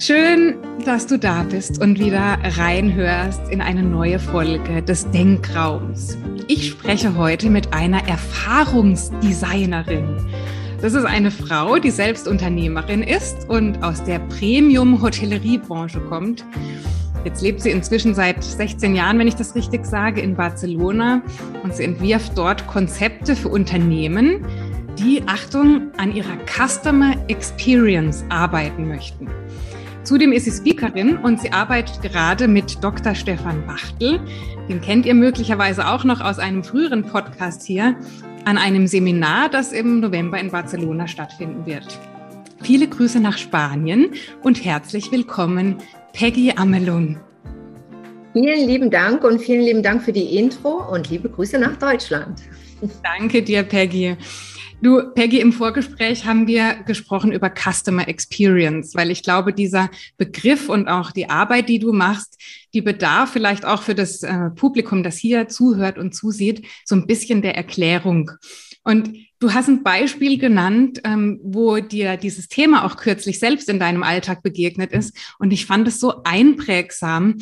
Schön, dass du da bist und wieder reinhörst in eine neue Folge des Denkraums. Ich spreche heute mit einer Erfahrungsdesignerin. Das ist eine Frau, die selbst Unternehmerin ist und aus der Premium-Hotelleriebranche kommt. Jetzt lebt sie inzwischen seit 16 Jahren, wenn ich das richtig sage, in Barcelona und sie entwirft dort Konzepte für Unternehmen, die, Achtung, an ihrer Customer Experience arbeiten möchten. Zudem ist sie Speakerin und sie arbeitet gerade mit Dr. Stefan Bachtel, den kennt ihr möglicherweise auch noch aus einem früheren Podcast hier, an einem Seminar, das im November in Barcelona stattfinden wird. Viele Grüße nach Spanien und herzlich willkommen, Peggy Amelung. Vielen lieben Dank und vielen lieben Dank für die Intro und liebe Grüße nach Deutschland. Danke dir, Peggy. Du, Peggy, im Vorgespräch haben wir gesprochen über Customer Experience, weil ich glaube, dieser Begriff und auch die Arbeit, die du machst, die bedarf vielleicht auch für das äh, Publikum, das hier zuhört und zusieht, so ein bisschen der Erklärung. Und du hast ein Beispiel genannt, ähm, wo dir dieses Thema auch kürzlich selbst in deinem Alltag begegnet ist. Und ich fand es so einprägsam.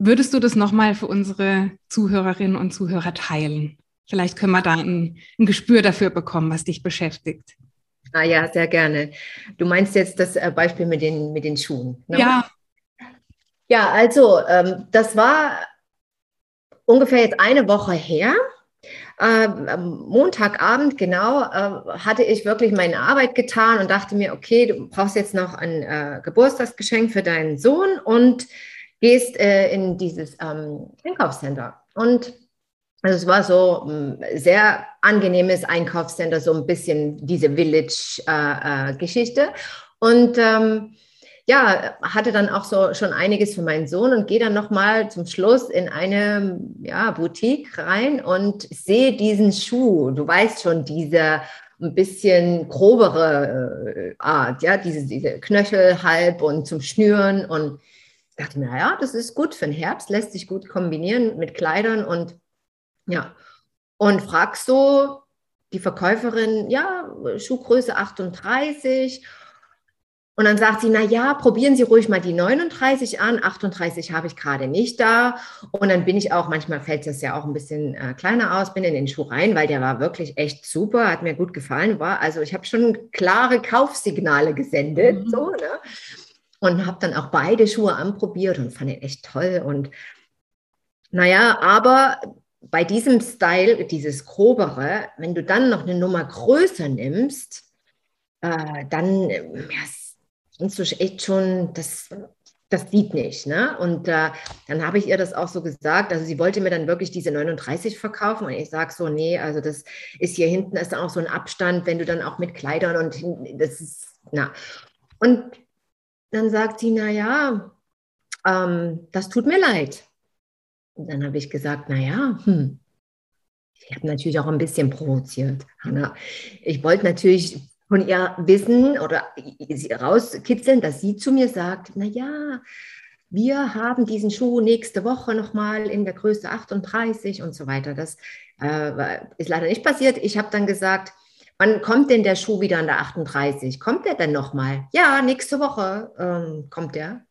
Würdest du das nochmal für unsere Zuhörerinnen und Zuhörer teilen? Vielleicht können wir da ein, ein Gespür dafür bekommen, was dich beschäftigt. Ah ja, sehr gerne. Du meinst jetzt das äh, Beispiel mit den, mit den Schuhen. Ne? Ja. Ja, also ähm, das war ungefähr jetzt eine Woche her. Äh, Montagabend, genau, äh, hatte ich wirklich meine Arbeit getan und dachte mir, okay, du brauchst jetzt noch ein äh, Geburtstagsgeschenk für deinen Sohn und gehst äh, in dieses ähm, Einkaufscenter. Und also es war so ein hm, sehr angenehmes Einkaufscenter, so ein bisschen diese Village-Geschichte. Äh, äh, und ähm, ja, hatte dann auch so schon einiges für meinen Sohn und gehe dann nochmal zum Schluss in eine ja, Boutique rein und sehe diesen Schuh. Du weißt schon, diese ein bisschen grobere äh, Art, ja, diese, diese Knöchel halb und zum Schnüren und dachte mir, naja, das ist gut für den Herbst, lässt sich gut kombinieren mit Kleidern und ja. Und fragst so die Verkäuferin, ja, Schuhgröße 38. Und dann sagt sie, na ja, probieren Sie ruhig mal die 39 an. 38 habe ich gerade nicht da. Und dann bin ich auch, manchmal fällt das ja auch ein bisschen äh, kleiner aus, bin in den Schuh rein, weil der war wirklich echt super, hat mir gut gefallen. War, also ich habe schon klare Kaufsignale gesendet. Mhm. So, ne? Und habe dann auch beide Schuhe anprobiert und fand ihn echt toll. Und naja, aber bei diesem Style, dieses grobere, wenn du dann noch eine Nummer größer nimmst, äh, dann ja, kannst du echt schon, das, das sieht nicht. Ne? Und äh, dann habe ich ihr das auch so gesagt. Also sie wollte mir dann wirklich diese 39 verkaufen und ich sage so, nee, also das ist hier hinten ist dann auch so ein Abstand, wenn du dann auch mit Kleidern und das ist, na. Und dann sagt sie, na ja, ähm, das tut mir leid. Und dann habe ich gesagt, naja, hm, ich habe natürlich auch ein bisschen provoziert, Hanna. Ich wollte natürlich von ihr wissen oder rauskitzeln, dass sie zu mir sagt, naja, wir haben diesen Schuh nächste Woche nochmal in der Größe 38 und so weiter. Das äh, ist leider nicht passiert. Ich habe dann gesagt, wann kommt denn der Schuh wieder an der 38? Kommt der denn nochmal? Ja, nächste Woche ähm, kommt der.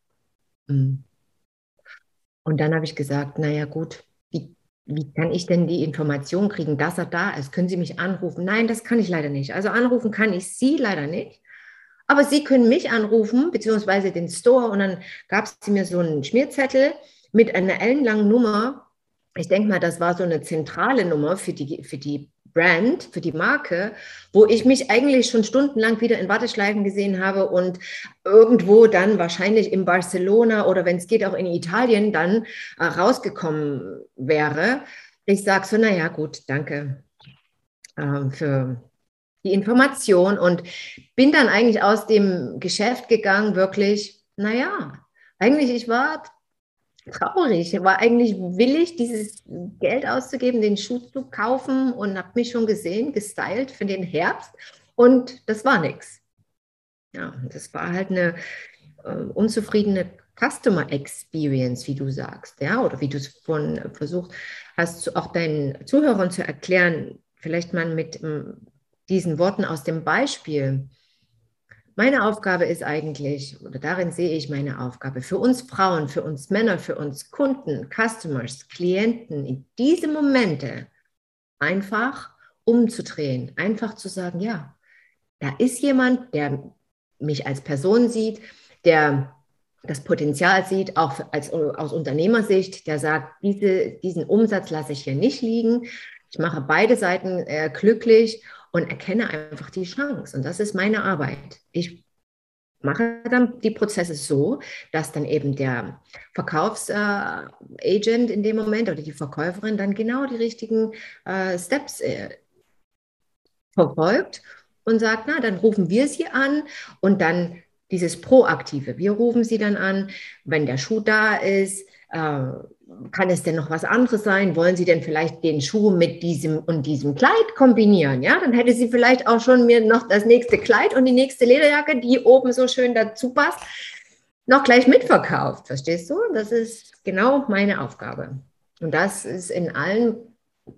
Hm. Und dann habe ich gesagt, naja gut, wie, wie kann ich denn die Information kriegen, dass er da ist? Können Sie mich anrufen? Nein, das kann ich leider nicht. Also anrufen kann ich Sie leider nicht. Aber Sie können mich anrufen, beziehungsweise den Store. Und dann gab es mir so einen Schmierzettel mit einer ellenlangen Nummer. Ich denke mal, das war so eine zentrale Nummer für die, für die Brand, für die Marke, wo ich mich eigentlich schon stundenlang wieder in Warteschleifen gesehen habe und irgendwo dann wahrscheinlich in Barcelona oder wenn es geht auch in Italien dann äh, rausgekommen wäre. Ich sage so, naja, gut, danke äh, für die Information und bin dann eigentlich aus dem Geschäft gegangen, wirklich, naja, eigentlich, ich war traurig. War eigentlich willig, dieses Geld auszugeben, den Schuh zu kaufen und habe mich schon gesehen, gestylt für den Herbst und das war nichts. Ja, das war halt eine äh, unzufriedene Customer Experience, wie du sagst, ja, oder wie du es von versucht hast, auch deinen Zuhörern zu erklären, vielleicht mal mit ähm, diesen Worten aus dem Beispiel. Meine Aufgabe ist eigentlich, oder darin sehe ich meine Aufgabe, für uns Frauen, für uns Männer, für uns Kunden, Customers, Klienten, in diese Momente einfach umzudrehen, einfach zu sagen, ja, da ist jemand, der mich als Person sieht, der das Potenzial sieht, auch als, aus Unternehmersicht, der sagt, diese, diesen Umsatz lasse ich hier nicht liegen. Ich mache beide Seiten äh, glücklich und erkenne einfach die Chance. Und das ist meine Arbeit. Ich mache dann die Prozesse so, dass dann eben der Verkaufsagent äh, in dem Moment oder die Verkäuferin dann genau die richtigen äh, Steps äh, verfolgt und sagt, na, dann rufen wir sie an und dann dieses Proaktive. Wir rufen sie dann an, wenn der Schuh da ist, äh, kann es denn noch was anderes sein? Wollen Sie denn vielleicht den Schuh mit diesem und diesem Kleid kombinieren? Ja, dann hätte sie vielleicht auch schon mir noch das nächste Kleid und die nächste Lederjacke, die oben so schön dazu passt, noch gleich mitverkauft. Verstehst du? Das ist genau meine Aufgabe. Und das ist in allen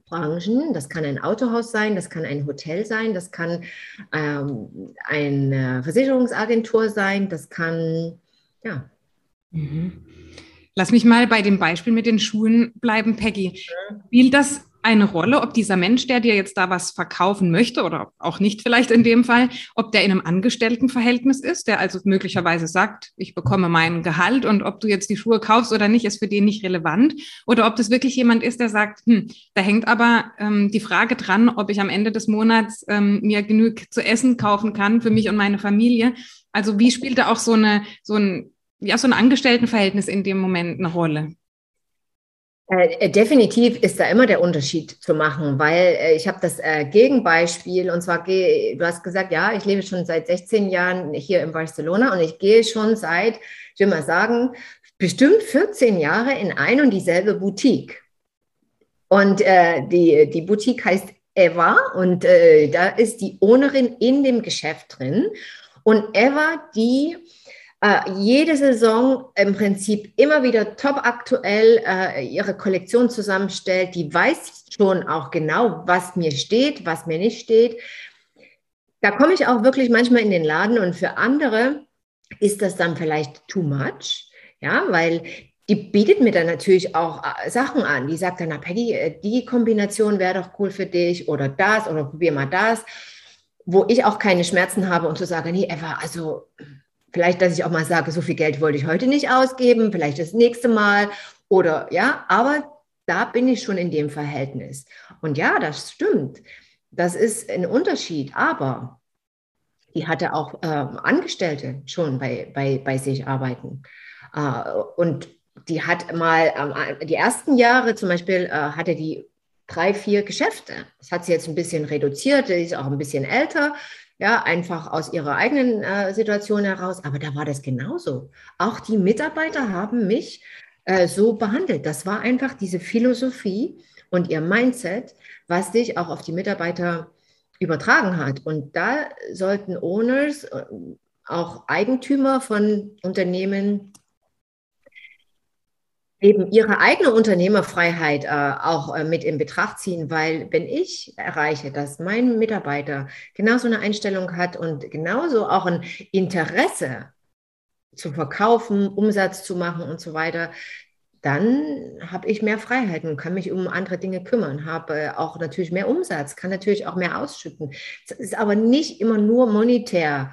Branchen. Das kann ein Autohaus sein, das kann ein Hotel sein, das kann ähm, eine Versicherungsagentur sein, das kann, ja. Mhm. Lass mich mal bei dem Beispiel mit den Schuhen bleiben, Peggy. Spielt das eine Rolle, ob dieser Mensch, der dir jetzt da was verkaufen möchte oder auch nicht vielleicht in dem Fall, ob der in einem Angestelltenverhältnis ist, der also möglicherweise sagt, ich bekomme mein Gehalt und ob du jetzt die Schuhe kaufst oder nicht, ist für den nicht relevant. Oder ob das wirklich jemand ist, der sagt, hm, da hängt aber ähm, die Frage dran, ob ich am Ende des Monats ähm, mir genug zu essen kaufen kann für mich und meine Familie. Also wie spielt da auch so eine, so ein ja, so ein Angestelltenverhältnis in dem Moment eine Rolle? Äh, definitiv ist da immer der Unterschied zu machen, weil äh, ich habe das äh, Gegenbeispiel und zwar du hast gesagt, ja, ich lebe schon seit 16 Jahren hier in Barcelona und ich gehe schon seit, ich will mal sagen, bestimmt 14 Jahre in ein und dieselbe Boutique. Und äh, die, die Boutique heißt Eva und äh, da ist die Ownerin in dem Geschäft drin. Und Eva, die äh, jede Saison im Prinzip immer wieder top aktuell äh, ihre Kollektion zusammenstellt. Die weiß schon auch genau, was mir steht, was mir nicht steht. Da komme ich auch wirklich manchmal in den Laden und für andere ist das dann vielleicht too much, ja, weil die bietet mir dann natürlich auch äh, Sachen an. Die sagt dann, na Peggy, äh, die Kombination wäre doch cool für dich oder das oder probier mal das, wo ich auch keine Schmerzen habe und zu sagen, nee, Eva, also Vielleicht, dass ich auch mal sage, so viel Geld wollte ich heute nicht ausgeben, vielleicht das nächste Mal oder ja, aber da bin ich schon in dem Verhältnis. Und ja, das stimmt. Das ist ein Unterschied, aber die hatte auch äh, Angestellte schon bei, bei, bei sich arbeiten. Äh, und die hat mal, äh, die ersten Jahre zum Beispiel, äh, hatte die drei, vier Geschäfte. Das hat sie jetzt ein bisschen reduziert, die ist auch ein bisschen älter ja, einfach aus ihrer eigenen äh, Situation heraus. Aber da war das genauso. Auch die Mitarbeiter haben mich äh, so behandelt. Das war einfach diese Philosophie und ihr Mindset, was sich auch auf die Mitarbeiter übertragen hat. Und da sollten Owners, äh, auch Eigentümer von Unternehmen eben ihre eigene Unternehmerfreiheit äh, auch äh, mit in Betracht ziehen, weil wenn ich erreiche, dass mein Mitarbeiter genauso eine Einstellung hat und genauso auch ein Interesse zu verkaufen, Umsatz zu machen und so weiter, dann habe ich mehr Freiheiten kann mich um andere Dinge kümmern, habe auch natürlich mehr Umsatz, kann natürlich auch mehr ausschütten. Es ist aber nicht immer nur monetär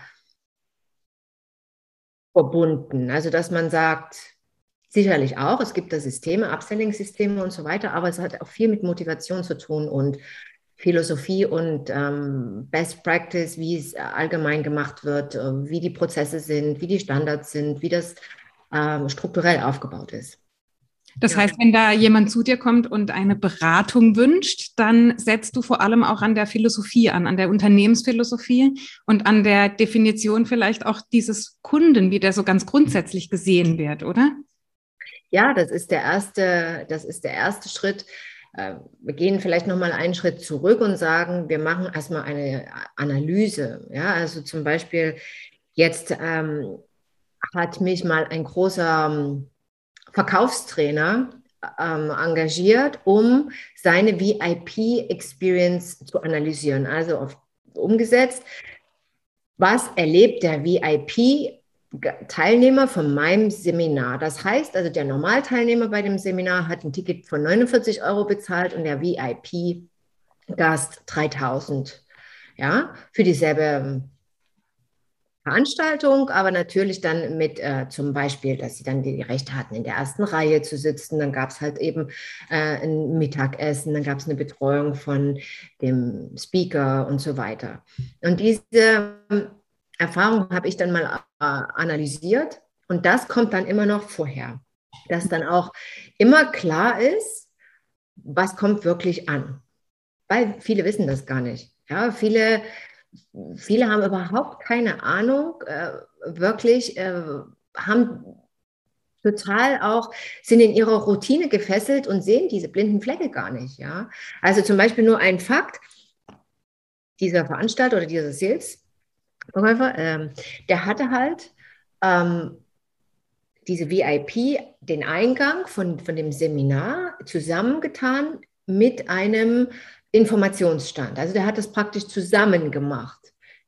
verbunden. Also, dass man sagt, Sicherlich auch. Es gibt da Systeme, Upselling-Systeme und so weiter, aber es hat auch viel mit Motivation zu tun und Philosophie und ähm, Best Practice, wie es allgemein gemacht wird, äh, wie die Prozesse sind, wie die Standards sind, wie das ähm, strukturell aufgebaut ist. Das ja. heißt, wenn da jemand zu dir kommt und eine Beratung wünscht, dann setzt du vor allem auch an der Philosophie an, an der Unternehmensphilosophie und an der Definition vielleicht auch dieses Kunden, wie der so ganz grundsätzlich gesehen wird, oder? Ja, das ist der erste, das ist der erste Schritt. Äh, wir gehen vielleicht nochmal einen Schritt zurück und sagen, wir machen erstmal eine Analyse. Ja, also zum Beispiel jetzt ähm, hat mich mal ein großer ähm, Verkaufstrainer ähm, engagiert, um seine VIP-Experience zu analysieren. Also auf, umgesetzt, was erlebt der VIP-Teilnehmer von meinem Seminar? Das heißt also, der Normalteilnehmer bei dem Seminar hat ein Ticket von 49 Euro bezahlt und der VIP-Gast 3000. Ja, für dieselbe Veranstaltung, aber natürlich dann mit äh, zum Beispiel, dass sie dann die Rechte hatten, in der ersten Reihe zu sitzen. Dann gab es halt eben äh, ein Mittagessen, dann gab es eine Betreuung von dem Speaker und so weiter. Und diese ähm, Erfahrung habe ich dann mal äh, analysiert und das kommt dann immer noch vorher, dass dann auch immer klar ist, was kommt wirklich an. Weil viele wissen das gar nicht. Ja, viele viele haben überhaupt keine Ahnung, äh, wirklich, äh, haben total auch, sind in ihrer Routine gefesselt und sehen diese blinden Flecke gar nicht. Ja? Also zum Beispiel nur ein Fakt, dieser Veranstalter oder dieser Sales-Verkäufer, ähm, der hatte halt ähm, diese VIP, den Eingang von, von dem Seminar zusammengetan mit einem Informationsstand. Also der hat das praktisch zusammen gemacht.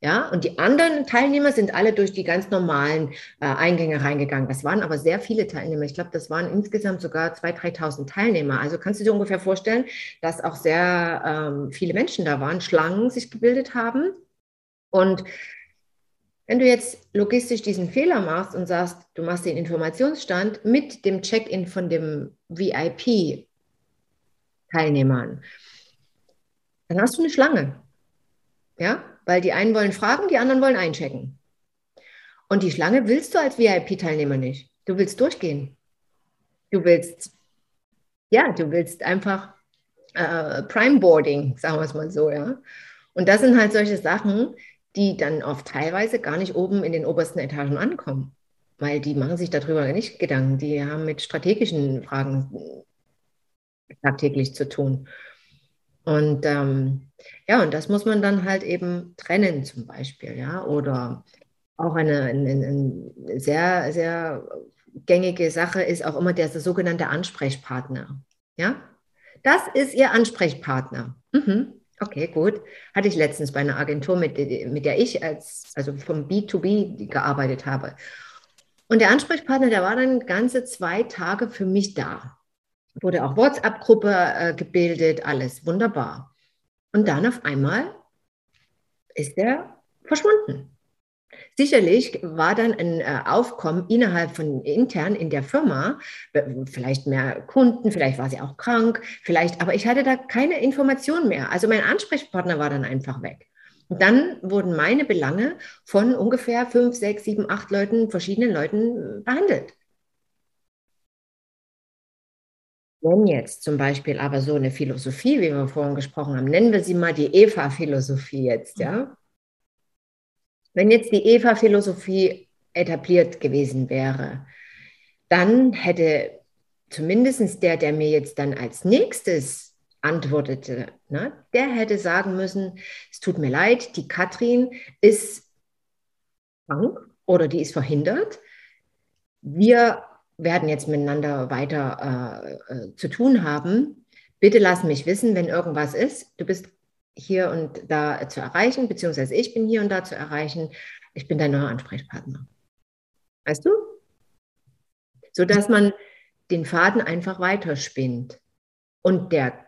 Ja, und die anderen Teilnehmer sind alle durch die ganz normalen äh, Eingänge reingegangen. Das waren aber sehr viele Teilnehmer. Ich glaube, das waren insgesamt sogar 2.000, 3.000 Teilnehmer. Also kannst du dir ungefähr vorstellen, dass auch sehr ähm, viele Menschen da waren, Schlangen sich gebildet haben. Und wenn du jetzt logistisch diesen Fehler machst und sagst, du machst den Informationsstand mit dem Check-in von dem VIP-Teilnehmern, dann hast du eine Schlange. Ja, weil die einen wollen fragen, die anderen wollen einchecken. Und die Schlange willst du als VIP-Teilnehmer nicht. Du willst durchgehen. Du willst, ja, du willst einfach äh, Prime Boarding, sagen wir es mal so, ja. Und das sind halt solche Sachen, die dann oft teilweise gar nicht oben in den obersten Etagen ankommen, weil die machen sich darüber nicht Gedanken. Die haben mit strategischen Fragen tagtäglich zu tun. Und ähm, ja, und das muss man dann halt eben trennen zum Beispiel, ja, oder auch eine, eine, eine sehr, sehr gängige Sache ist auch immer der, der sogenannte Ansprechpartner, ja. Das ist Ihr Ansprechpartner. Mhm. Okay, gut. Hatte ich letztens bei einer Agentur, mit, mit der ich als, also vom B2B gearbeitet habe. Und der Ansprechpartner, der war dann ganze zwei Tage für mich da wurde auch WhatsApp-Gruppe äh, gebildet, alles wunderbar. Und dann auf einmal ist er verschwunden. Sicherlich war dann ein äh, Aufkommen innerhalb von intern in der Firma, vielleicht mehr Kunden, vielleicht war sie auch krank, vielleicht, aber ich hatte da keine Information mehr. Also mein Ansprechpartner war dann einfach weg. Und dann wurden meine Belange von ungefähr fünf, sechs, sieben, acht Leuten, verschiedenen Leuten behandelt. Wenn jetzt zum Beispiel aber so eine Philosophie, wie wir vorhin gesprochen haben, nennen wir sie mal die Eva-Philosophie jetzt, ja? Wenn jetzt die Eva-Philosophie etabliert gewesen wäre, dann hätte zumindest der, der mir jetzt dann als nächstes antwortete, ne, der hätte sagen müssen, es tut mir leid, die Katrin ist krank oder die ist verhindert. Wir werden jetzt miteinander weiter äh, äh, zu tun haben. Bitte lass mich wissen, wenn irgendwas ist. Du bist hier und da zu erreichen, beziehungsweise ich bin hier und da zu erreichen. Ich bin dein neuer Ansprechpartner. Weißt du? So dass man den Faden einfach weiterspinnt. Und der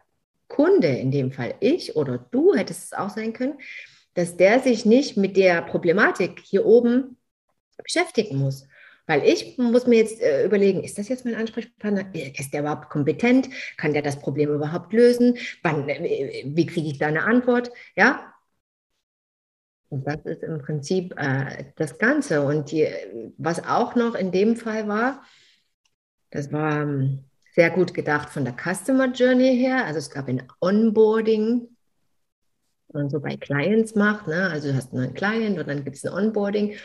Kunde, in dem Fall ich oder du, hättest es auch sein können, dass der sich nicht mit der Problematik hier oben beschäftigen muss, weil ich muss mir jetzt äh, überlegen, ist das jetzt mein Ansprechpartner? Ist der überhaupt kompetent? Kann der das Problem überhaupt lösen? Wann, äh, wie kriege ich da eine Antwort? Ja. Und das ist im Prinzip äh, das Ganze. Und die, was auch noch in dem Fall war, das war ähm, sehr gut gedacht von der Customer Journey her. Also es gab ein Onboarding, man so bei Clients macht. Ne? Also du hast einen Client und dann gibt es ein Onboarding.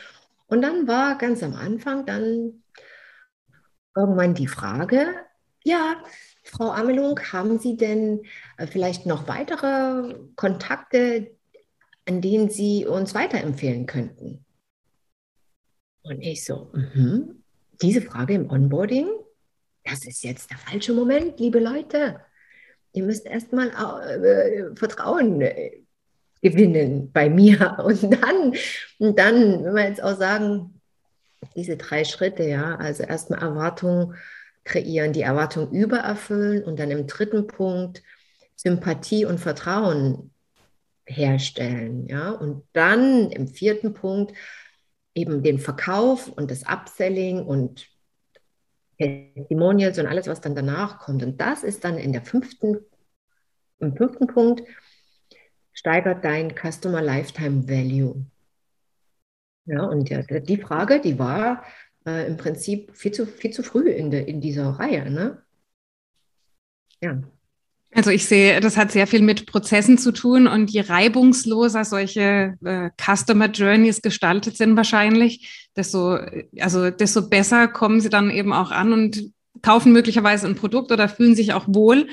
Und dann war ganz am Anfang dann irgendwann die Frage, ja, Frau Amelung, haben Sie denn äh, vielleicht noch weitere Kontakte, an denen Sie uns weiterempfehlen könnten? Und ich so, mh, diese Frage im Onboarding, das ist jetzt der falsche Moment, liebe Leute. Ihr müsst erstmal äh, Vertrauen gewinnen bei mir. Und dann, und dann, wenn wir jetzt auch sagen, diese drei Schritte, ja, also erstmal Erwartungen kreieren, die Erwartung übererfüllen und dann im dritten Punkt Sympathie und Vertrauen herstellen, ja, und dann im vierten Punkt eben den Verkauf und das Upselling und Testimonials und alles, was dann danach kommt. Und das ist dann in der fünften, im fünften Punkt, steigert dein Customer Lifetime Value. Ja, und die Frage, die war äh, im Prinzip viel zu, viel zu früh in, de, in dieser Reihe. Ne? Ja. Also ich sehe, das hat sehr viel mit Prozessen zu tun und je reibungsloser solche äh, Customer Journeys gestaltet sind wahrscheinlich, desto, also desto besser kommen sie dann eben auch an und kaufen möglicherweise ein Produkt oder fühlen sich auch wohl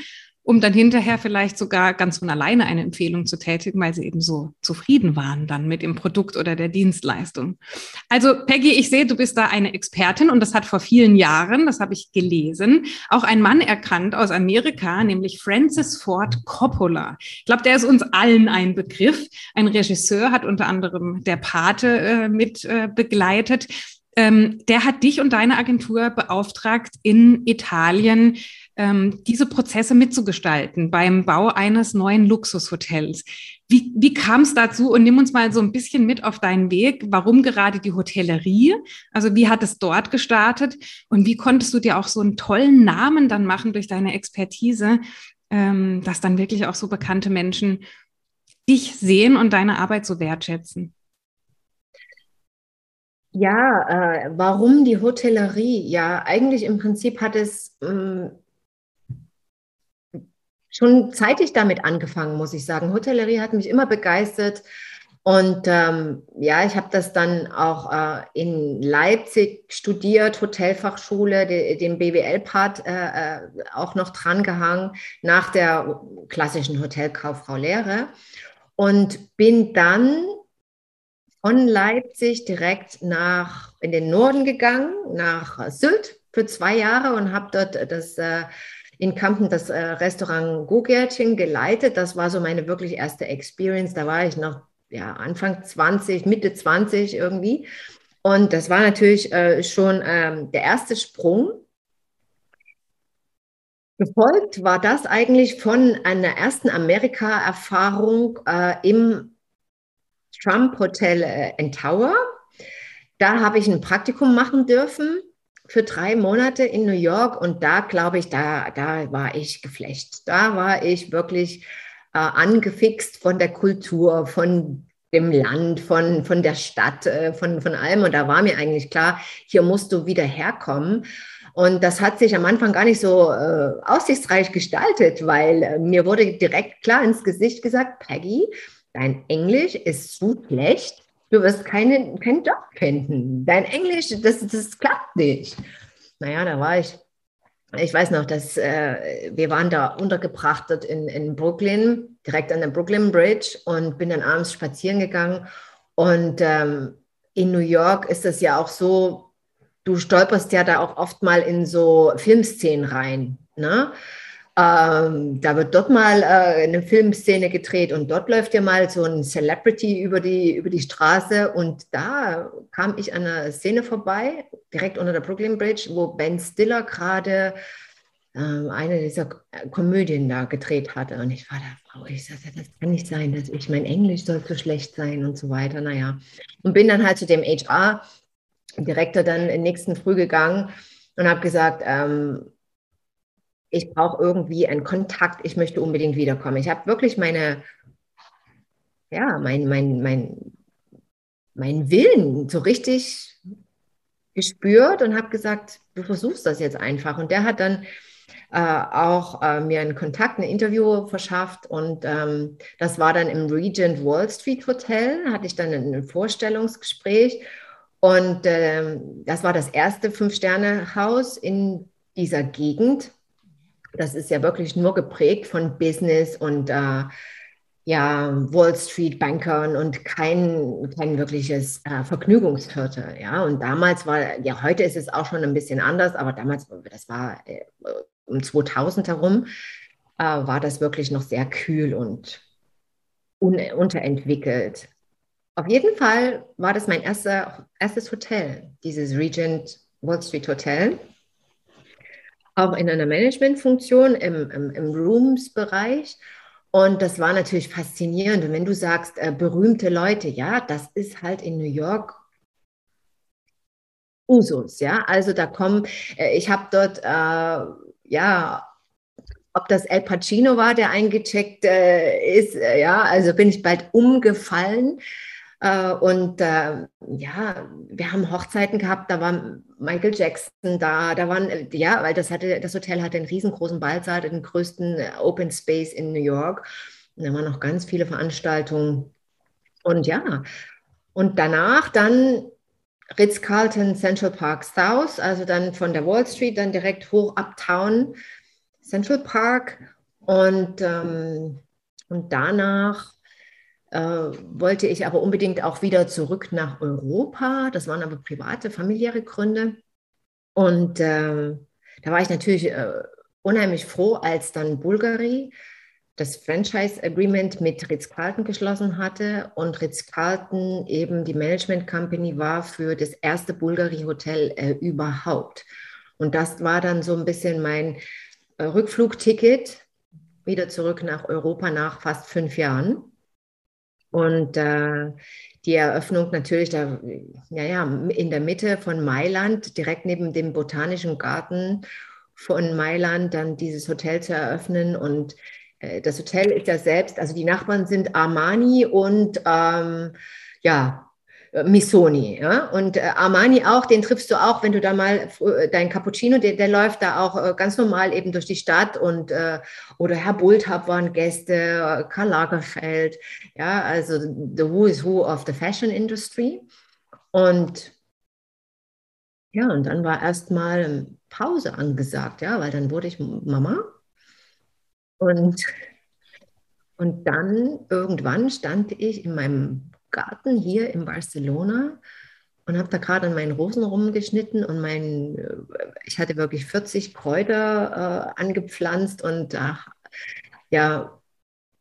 um dann hinterher vielleicht sogar ganz von alleine eine Empfehlung zu tätigen, weil sie eben so zufrieden waren dann mit dem Produkt oder der Dienstleistung. Also Peggy, ich sehe, du bist da eine Expertin und das hat vor vielen Jahren, das habe ich gelesen, auch ein Mann erkannt aus Amerika, nämlich Francis Ford Coppola. Ich glaube, der ist uns allen ein Begriff. Ein Regisseur hat unter anderem der Pate äh, mit äh, begleitet. Ähm, der hat dich und deine Agentur beauftragt, in Italien ähm, diese Prozesse mitzugestalten beim Bau eines neuen Luxushotels. Wie, wie kam es dazu? Und nimm uns mal so ein bisschen mit auf deinen Weg. Warum gerade die Hotellerie? Also wie hat es dort gestartet? Und wie konntest du dir auch so einen tollen Namen dann machen durch deine Expertise, ähm, dass dann wirklich auch so bekannte Menschen dich sehen und deine Arbeit so wertschätzen? Ja, äh, warum die Hotellerie? Ja, eigentlich im Prinzip hat es ähm, schon zeitig damit angefangen, muss ich sagen. Hotellerie hat mich immer begeistert. Und ähm, ja, ich habe das dann auch äh, in Leipzig studiert, Hotelfachschule, de, den BWL-Part äh, äh, auch noch drangehangen nach der klassischen Hotelkauffrau-Lehre und bin dann von Leipzig direkt nach in den Norden gegangen, nach Sylt für zwei Jahre und habe dort das äh, in Kampen das äh, Restaurant Gugärtchen geleitet. Das war so meine wirklich erste Experience. Da war ich noch ja, Anfang 20, Mitte 20 irgendwie. Und das war natürlich äh, schon ähm, der erste Sprung. Gefolgt war das eigentlich von einer ersten Amerika-Erfahrung äh, im Trump Hotel äh, in Tower. Da habe ich ein Praktikum machen dürfen für drei Monate in New York und da glaube ich, da, da war ich geflecht. Da war ich wirklich äh, angefixt von der Kultur, von dem Land, von, von der Stadt, äh, von, von allem. Und da war mir eigentlich klar, hier musst du wieder herkommen. Und das hat sich am Anfang gar nicht so äh, aussichtsreich gestaltet, weil äh, mir wurde direkt klar ins Gesicht gesagt, Peggy, dein Englisch ist zu schlecht Du wirst keine, keinen Job finden. Dein Englisch, das, das klappt nicht. Naja, da war ich, ich weiß noch, dass äh, wir waren da untergebracht in, in Brooklyn, direkt an der Brooklyn Bridge und bin dann abends spazieren gegangen. Und ähm, in New York ist das ja auch so, du stolperst ja da auch oft mal in so Filmszenen rein. Ne? Ähm, da wird dort mal äh, eine Filmszene gedreht und dort läuft ja mal so ein Celebrity über die, über die Straße und da kam ich an einer Szene vorbei, direkt unter der Brooklyn Bridge, wo Ben Stiller gerade äh, eine dieser Komödien da gedreht hatte und ich war da, oh, ich sagte, das kann nicht sein, dass ich, mein Englisch soll so schlecht sein und so weiter, naja. Und bin dann halt zu dem HR-Direktor dann im nächsten Früh gegangen und habe gesagt, ähm, ich brauche irgendwie einen Kontakt, ich möchte unbedingt wiederkommen. Ich habe wirklich meine, ja, mein, mein, mein, mein Willen so richtig gespürt und habe gesagt, du versuchst das jetzt einfach. Und der hat dann äh, auch äh, mir einen Kontakt, ein Interview verschafft und ähm, das war dann im Regent Wall Street Hotel, hatte ich dann ein Vorstellungsgespräch und ähm, das war das erste Fünf-Sterne-Haus in dieser Gegend das ist ja wirklich nur geprägt von Business und äh, ja, Wall Street Bankern und kein, kein wirkliches äh, Vergnügungsviertel. Ja, und damals war, ja, heute ist es auch schon ein bisschen anders, aber damals, das war äh, um 2000 herum, äh, war das wirklich noch sehr kühl und un unterentwickelt. Auf jeden Fall war das mein erster, erstes Hotel, dieses Regent Wall Street Hotel. Auch in einer Managementfunktion im, im, im Rooms-Bereich. Und das war natürlich faszinierend. Und wenn du sagst, äh, berühmte Leute, ja, das ist halt in New York Usus, ja. Also da kommen, äh, ich habe dort, äh, ja, ob das El Pacino war, der eingecheckt äh, ist, äh, ja, also bin ich bald umgefallen. Äh, und äh, ja, wir haben Hochzeiten gehabt, da war Michael Jackson da, da waren, ja, weil das hatte, das Hotel hatte einen riesengroßen Ballsaal, den größten Open Space in New York. Und da waren noch ganz viele Veranstaltungen. Und ja, und danach dann Ritz-Carlton Central Park South, also dann von der Wall Street dann direkt hoch uptown Central Park. Und, ähm, und danach äh, wollte ich aber unbedingt auch wieder zurück nach Europa. Das waren aber private, familiäre Gründe. Und äh, da war ich natürlich äh, unheimlich froh, als dann Bulgari das Franchise Agreement mit Ritz-Carlton geschlossen hatte und Ritz-Carlton eben die Management Company war für das erste Bulgari Hotel äh, überhaupt. Und das war dann so ein bisschen mein äh, Rückflugticket wieder zurück nach Europa nach fast fünf Jahren. Und äh, die Eröffnung natürlich da, ja, ja, in der Mitte von Mailand, direkt neben dem Botanischen Garten von Mailand, dann dieses Hotel zu eröffnen. Und äh, das Hotel ist ja selbst, also die Nachbarn sind Armani und ähm, ja, Missoni. Ja? Und äh, Armani auch, den triffst du auch, wenn du da mal äh, dein Cappuccino, der, der läuft da auch äh, ganz normal eben durch die Stadt und oder Herr Bulthab waren Gäste, Karl Lagerfeld, ja, also the who is who of the fashion industry. Und ja, und dann war erstmal Pause angesagt, ja, weil dann wurde ich Mama und, und dann irgendwann stand ich in meinem Garten hier in Barcelona und habe da gerade an meinen Rosen rumgeschnitten und mein, äh, ich hatte wirklich 40 Kräuter äh, angepflanzt und äh, ja,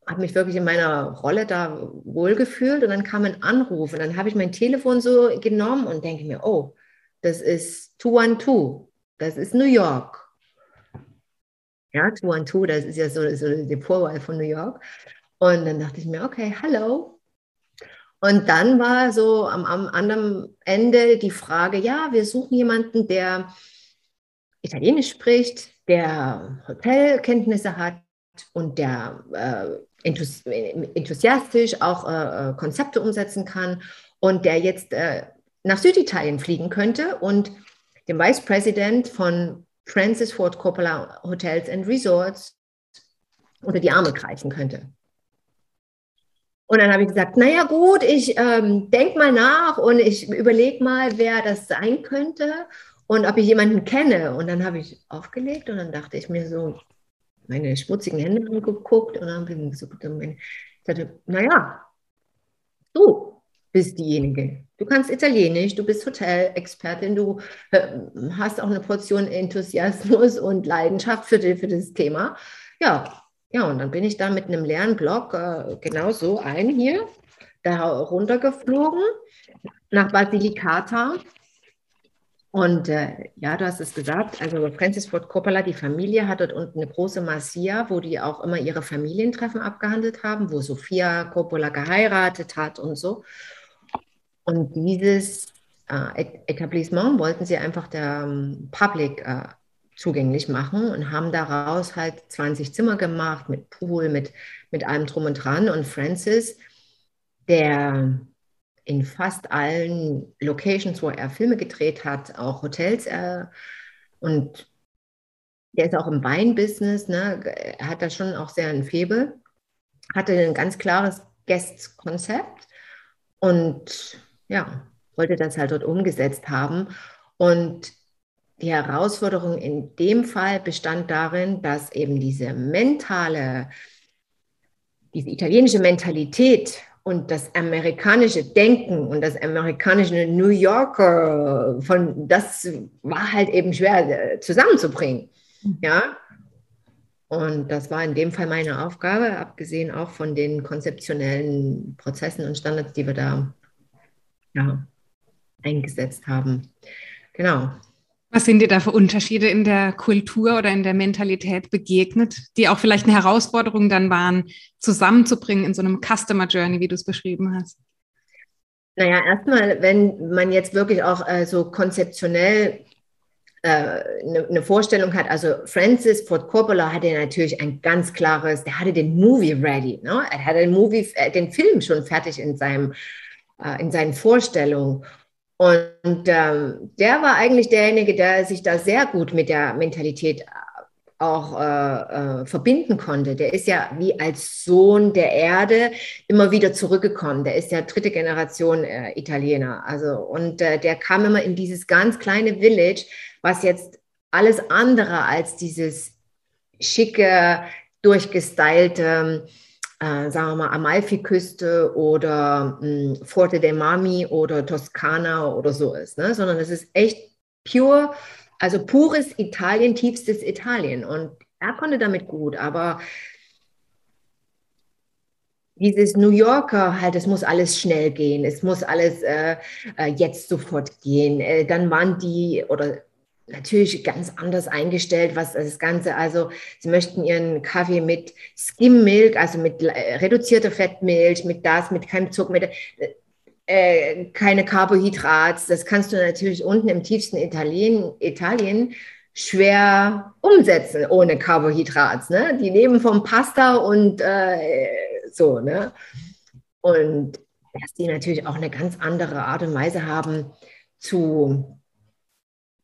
habe mich wirklich in meiner Rolle da wohlgefühlt und dann kam ein Anruf und dann habe ich mein Telefon so genommen und denke mir, oh, das ist 212, das ist New York. Ja, 212, das ist ja so, so die Vorwahl von New York. Und dann dachte ich mir, okay, hallo. Und dann war so am, am anderen Ende die Frage, ja, wir suchen jemanden, der Italienisch spricht, der Hotelkenntnisse hat und der äh, enthusiastisch auch äh, äh, Konzepte umsetzen kann und der jetzt äh, nach Süditalien fliegen könnte und dem Vice President von Francis Ford Coppola Hotels and Resorts unter die Arme greifen könnte. Und dann habe ich gesagt, naja gut, ich ähm, denke mal nach und ich überlege mal, wer das sein könnte und ob ich jemanden kenne. Und dann habe ich aufgelegt und dann dachte ich mir so, meine schmutzigen Hände angeguckt und dann habe ich so, ich dachte, naja, du, bist diejenige. Du kannst Italienisch, du bist Hotelexpertin, du äh, hast auch eine Portion Enthusiasmus und Leidenschaft für, für das Thema. Ja, ja, und dann bin ich da mit einem leeren Block äh, genau so ein hier, da runtergeflogen nach Basilicata. Und äh, ja, du hast es gesagt, also Francis Ford Coppola, die Familie hat dort unten eine große Masia, wo die auch immer ihre Familientreffen abgehandelt haben, wo Sophia Coppola geheiratet hat und so. Und dieses äh, Etablissement wollten sie einfach der um, Public äh, zugänglich machen und haben daraus halt 20 Zimmer gemacht mit Pool, mit, mit allem drum und dran. Und Francis, der in fast allen Locations, wo er Filme gedreht hat, auch Hotels äh, und der ist auch im Weinbusiness, ne, hat da schon auch sehr ein Febel, hatte ein ganz klares Guest-Konzept und ja, wollte das halt dort umgesetzt haben. Und die Herausforderung in dem Fall bestand darin, dass eben diese mentale, diese italienische Mentalität und das amerikanische Denken und das amerikanische New Yorker, von, das war halt eben schwer äh, zusammenzubringen. Mhm. Ja. Und das war in dem Fall meine Aufgabe, abgesehen auch von den konzeptionellen Prozessen und Standards, die wir da ja, eingesetzt haben. Genau. Was sind dir da für Unterschiede in der Kultur oder in der Mentalität begegnet, die auch vielleicht eine Herausforderung dann waren, zusammenzubringen in so einem Customer Journey, wie du es beschrieben hast? Naja, erstmal, wenn man jetzt wirklich auch äh, so konzeptionell eine, äh, eine Vorstellung hat, also Francis Ford Coppola hatte natürlich ein ganz klares, der hatte den Movie ready, ne? er hatte den Movie, äh, den Film schon fertig in seinem, äh, in seinen Vorstellungen. Und ähm, der war eigentlich derjenige, der sich da sehr gut mit der Mentalität auch äh, äh, verbinden konnte. Der ist ja wie als Sohn der Erde immer wieder zurückgekommen. Der ist ja dritte Generation äh, Italiener. Also und äh, der kam immer in dieses ganz kleine Village, was jetzt alles andere als dieses schicke, durchgestylte, äh, sagen wir mal, Amalfiküste oder mh, hm, Forte dei Mami oder Toskana oder so ist, ne? sondern es ist echt pure, also pures Italien, tiefstes Italien. Und er konnte damit gut, aber dieses New Yorker halt, es muss alles schnell gehen, es muss alles äh, äh jetzt sofort gehen. Äh, dann waren die oder natürlich ganz anders eingestellt, was das Ganze, also sie möchten ihren Kaffee mit Skim Milk, also mit äh, reduzierter Fettmilch, mit das, mit keinem Zucker, mit äh, keine Carbohydrate. Das kannst du natürlich unten im tiefsten Italien, Italien schwer umsetzen ohne Carbohydrate. Ne? Die leben vom Pasta und äh, so. Ne? Und dass die natürlich auch eine ganz andere Art und Weise haben zu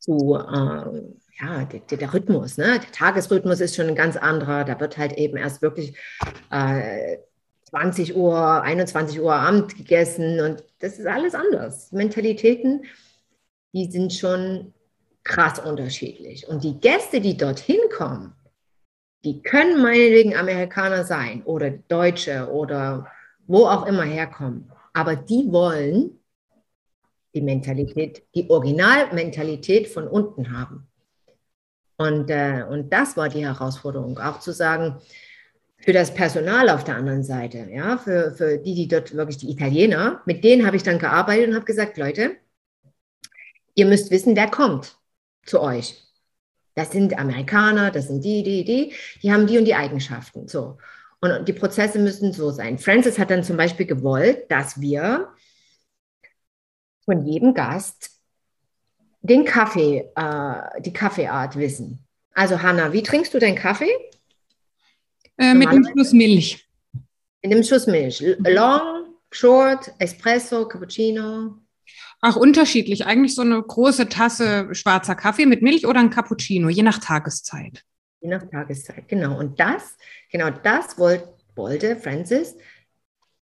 zu, äh, ja, der, der, Rhythmus, ne? der Tagesrhythmus ist schon ein ganz anderer. Da wird halt eben erst wirklich äh, 20 Uhr, 21 Uhr Abend gegessen und das ist alles anders. Mentalitäten, die sind schon krass unterschiedlich. Und die Gäste, die dorthin kommen, die können meinetwegen Amerikaner sein oder Deutsche oder wo auch immer herkommen. Aber die wollen die Mentalität, die Originalmentalität von unten haben. Und, äh, und das war die Herausforderung, auch zu sagen, für das Personal auf der anderen Seite, ja, für, für die, die dort wirklich die Italiener, mit denen habe ich dann gearbeitet und habe gesagt, Leute, ihr müsst wissen, wer kommt zu euch. Das sind Amerikaner, das sind die, die, die, die haben die und die Eigenschaften. So. Und die Prozesse müssen so sein. Francis hat dann zum Beispiel gewollt, dass wir von jedem Gast den Kaffee, äh, die Kaffeeart wissen. Also Hanna, wie trinkst du deinen Kaffee? Äh, mit einem Schuss Milch. Mit einem Schuss Milch. Long, Short, Espresso, Cappuccino. Ach, unterschiedlich. Eigentlich so eine große Tasse schwarzer Kaffee mit Milch oder ein Cappuccino, je nach Tageszeit. Je nach Tageszeit, genau. Und das, genau das wollt, wollte Francis,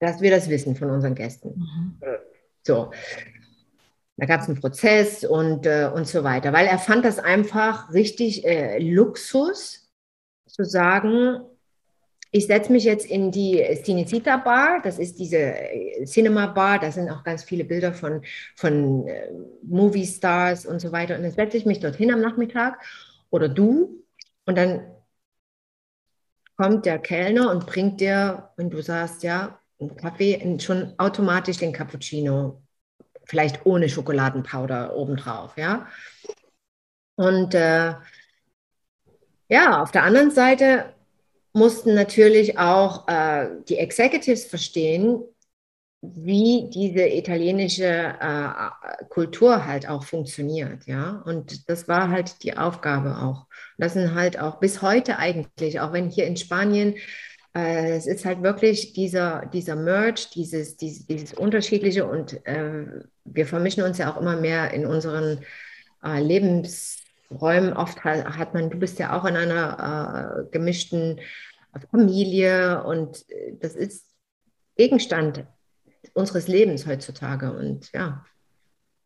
dass wir das wissen von unseren Gästen. Mhm. So, da gab es einen Prozess und, äh, und so weiter, weil er fand das einfach richtig äh, Luxus zu sagen, ich setze mich jetzt in die Cinecita Bar, das ist diese äh, Cinema Bar, da sind auch ganz viele Bilder von, von äh, Movie Stars und so weiter. Und dann setze ich mich dorthin am Nachmittag oder du und dann kommt der Kellner und bringt dir, wenn du sagst, ja, einen Kaffee, schon automatisch den Cappuccino vielleicht ohne Schokoladenpowder obendrauf, ja. Und äh, ja, auf der anderen Seite mussten natürlich auch äh, die Executives verstehen, wie diese italienische äh, Kultur halt auch funktioniert, ja. Und das war halt die Aufgabe auch. Das sind halt auch bis heute eigentlich, auch wenn hier in Spanien äh, es ist halt wirklich dieser, dieser Merge, dieses, dieses, dieses Unterschiedliche und äh, wir vermischen uns ja auch immer mehr in unseren äh, Lebensräumen. Oft hat, hat, man, du bist ja auch in einer äh, gemischten Familie und äh, das ist Gegenstand unseres Lebens heutzutage und ja.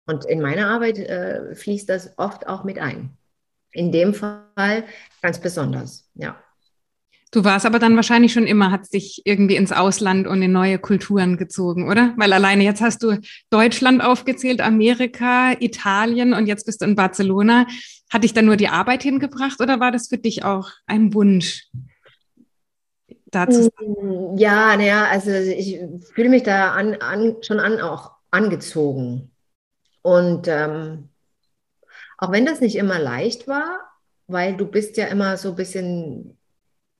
Und in meiner Arbeit äh, fließt das oft auch mit ein. In dem Fall ganz besonders, ja. Du warst aber dann wahrscheinlich schon immer, hat dich irgendwie ins Ausland und in neue Kulturen gezogen, oder? Weil alleine jetzt hast du Deutschland aufgezählt, Amerika, Italien und jetzt bist du in Barcelona. Hat dich dann nur die Arbeit hingebracht oder war das für dich auch ein Wunsch? Dazu mm, ja, naja, also ich fühle mich da an, an, schon an, auch angezogen. Und ähm, auch wenn das nicht immer leicht war, weil du bist ja immer so ein bisschen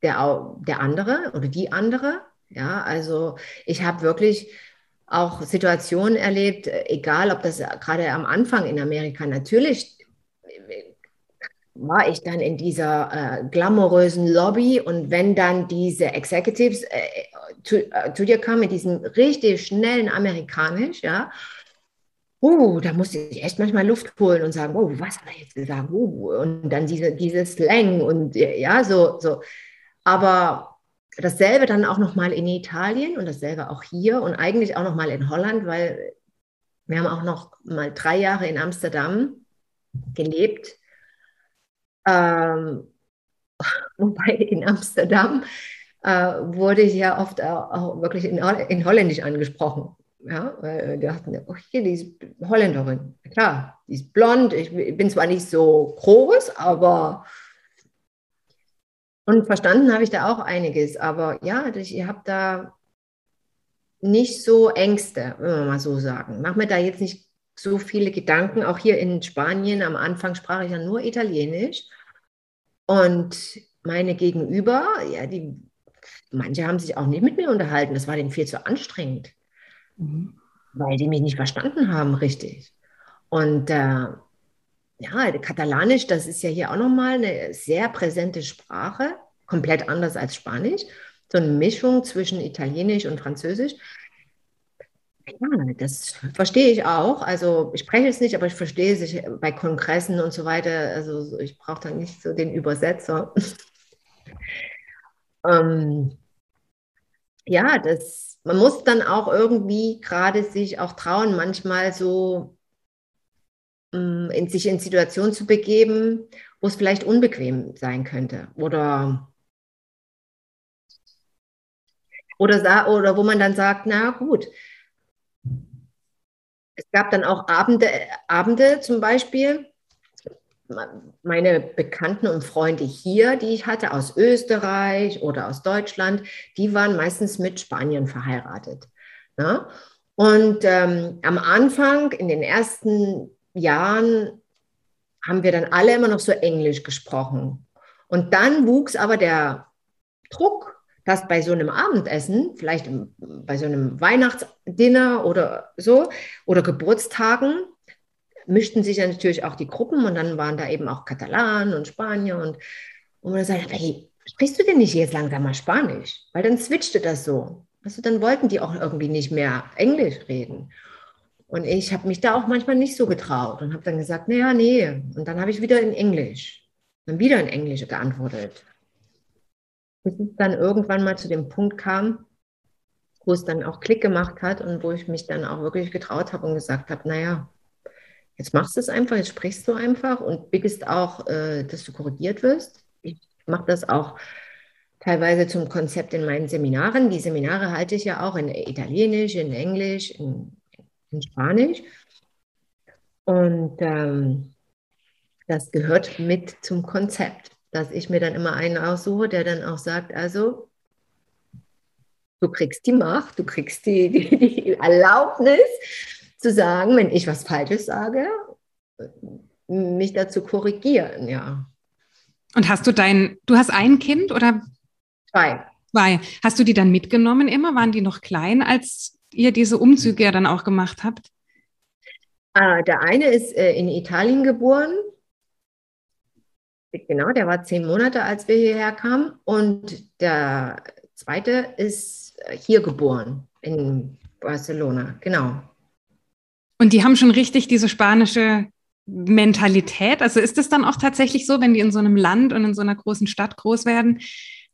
der, der andere oder die andere. Ja, also ich habe wirklich auch Situationen erlebt, egal ob das gerade am Anfang in Amerika natürlich war ich dann in dieser äh, glamourösen Lobby und wenn dann diese Executives äh, zu, äh, zu, dir kamen mit diesem richtig schnellen Amerikanisch, ja, uh, da musste ich echt manchmal Luft holen und sagen, oh, was hat er jetzt gesagt? Uh, und dann diese, diese Slang und ja, so, so. Aber dasselbe dann auch nochmal in Italien und dasselbe auch hier und eigentlich auch nochmal in Holland, weil wir haben auch noch mal drei Jahre in Amsterdam gelebt. Ähm, wobei in Amsterdam äh, wurde ich ja oft auch, wirklich in, in, Holländisch angesprochen. Ja, weil die dachten, oh, hier, die ist Holländerin. Klar, die ist blond. Ich bin zwar nicht so groß, aber und verstanden habe ich da auch einiges, aber ja, ich habe da nicht so Ängste, wenn wir mal so sagen. Mach mir da jetzt nicht so viele Gedanken. Auch hier in Spanien, am Anfang sprach ich ja nur Italienisch. Und meine Gegenüber, ja, die, manche haben sich auch nicht mit mir unterhalten. Das war denen viel zu anstrengend, mhm. weil die mich nicht verstanden haben, richtig. Und äh, ja, Katalanisch, das ist ja hier auch nochmal eine sehr präsente Sprache, komplett anders als Spanisch. So eine Mischung zwischen Italienisch und Französisch. Ja, das verstehe ich auch. Also ich spreche es nicht, aber ich verstehe es bei Kongressen und so weiter. Also ich brauche da nicht so den Übersetzer. ähm, ja, das, man muss dann auch irgendwie gerade sich auch trauen, manchmal so in sich in Situationen zu begeben, wo es vielleicht unbequem sein könnte oder oder, oder wo man dann sagt, na gut. Es gab dann auch Abende, Abende zum Beispiel, meine Bekannten und Freunde hier, die ich hatte aus Österreich oder aus Deutschland, die waren meistens mit Spanien verheiratet. Ne? Und ähm, am Anfang, in den ersten Jahren haben wir dann alle immer noch so Englisch gesprochen. Und dann wuchs aber der Druck, dass bei so einem Abendessen, vielleicht bei so einem Weihnachtsdinner oder so, oder Geburtstagen, mischten sich ja natürlich auch die Gruppen und dann waren da eben auch Katalanen und Spanier und, und man sagt, hey, sprichst du denn nicht jetzt langsam mal Spanisch? Weil dann switchte das so. Also dann wollten die auch irgendwie nicht mehr Englisch reden. Und ich habe mich da auch manchmal nicht so getraut und habe dann gesagt, naja, nee. Und dann habe ich wieder in Englisch, dann wieder in Englisch geantwortet. Bis es dann irgendwann mal zu dem Punkt kam, wo es dann auch Klick gemacht hat und wo ich mich dann auch wirklich getraut habe und gesagt habe, naja, jetzt machst du es einfach, jetzt sprichst du einfach und bittest auch, äh, dass du korrigiert wirst. Ich mache das auch teilweise zum Konzept in meinen Seminaren. Die Seminare halte ich ja auch in Italienisch, in Englisch, in in Spanisch. Und ähm, das gehört mit zum Konzept, dass ich mir dann immer einen aussuche, der dann auch sagt, also du kriegst die Macht, du kriegst die, die, die Erlaubnis zu sagen, wenn ich was Falsches sage, mich dazu korrigieren, ja. Und hast du dein, du hast ein Kind oder? Zwei. Zwei. Hast du die dann mitgenommen immer? Waren die noch klein, als ihr diese Umzüge ja dann auch gemacht habt? Ah, der eine ist äh, in Italien geboren. Genau, der war zehn Monate, als wir hierher kamen. Und der zweite ist äh, hier geboren, in Barcelona. Genau. Und die haben schon richtig diese spanische Mentalität. Also ist es dann auch tatsächlich so, wenn die in so einem Land und in so einer großen Stadt groß werden,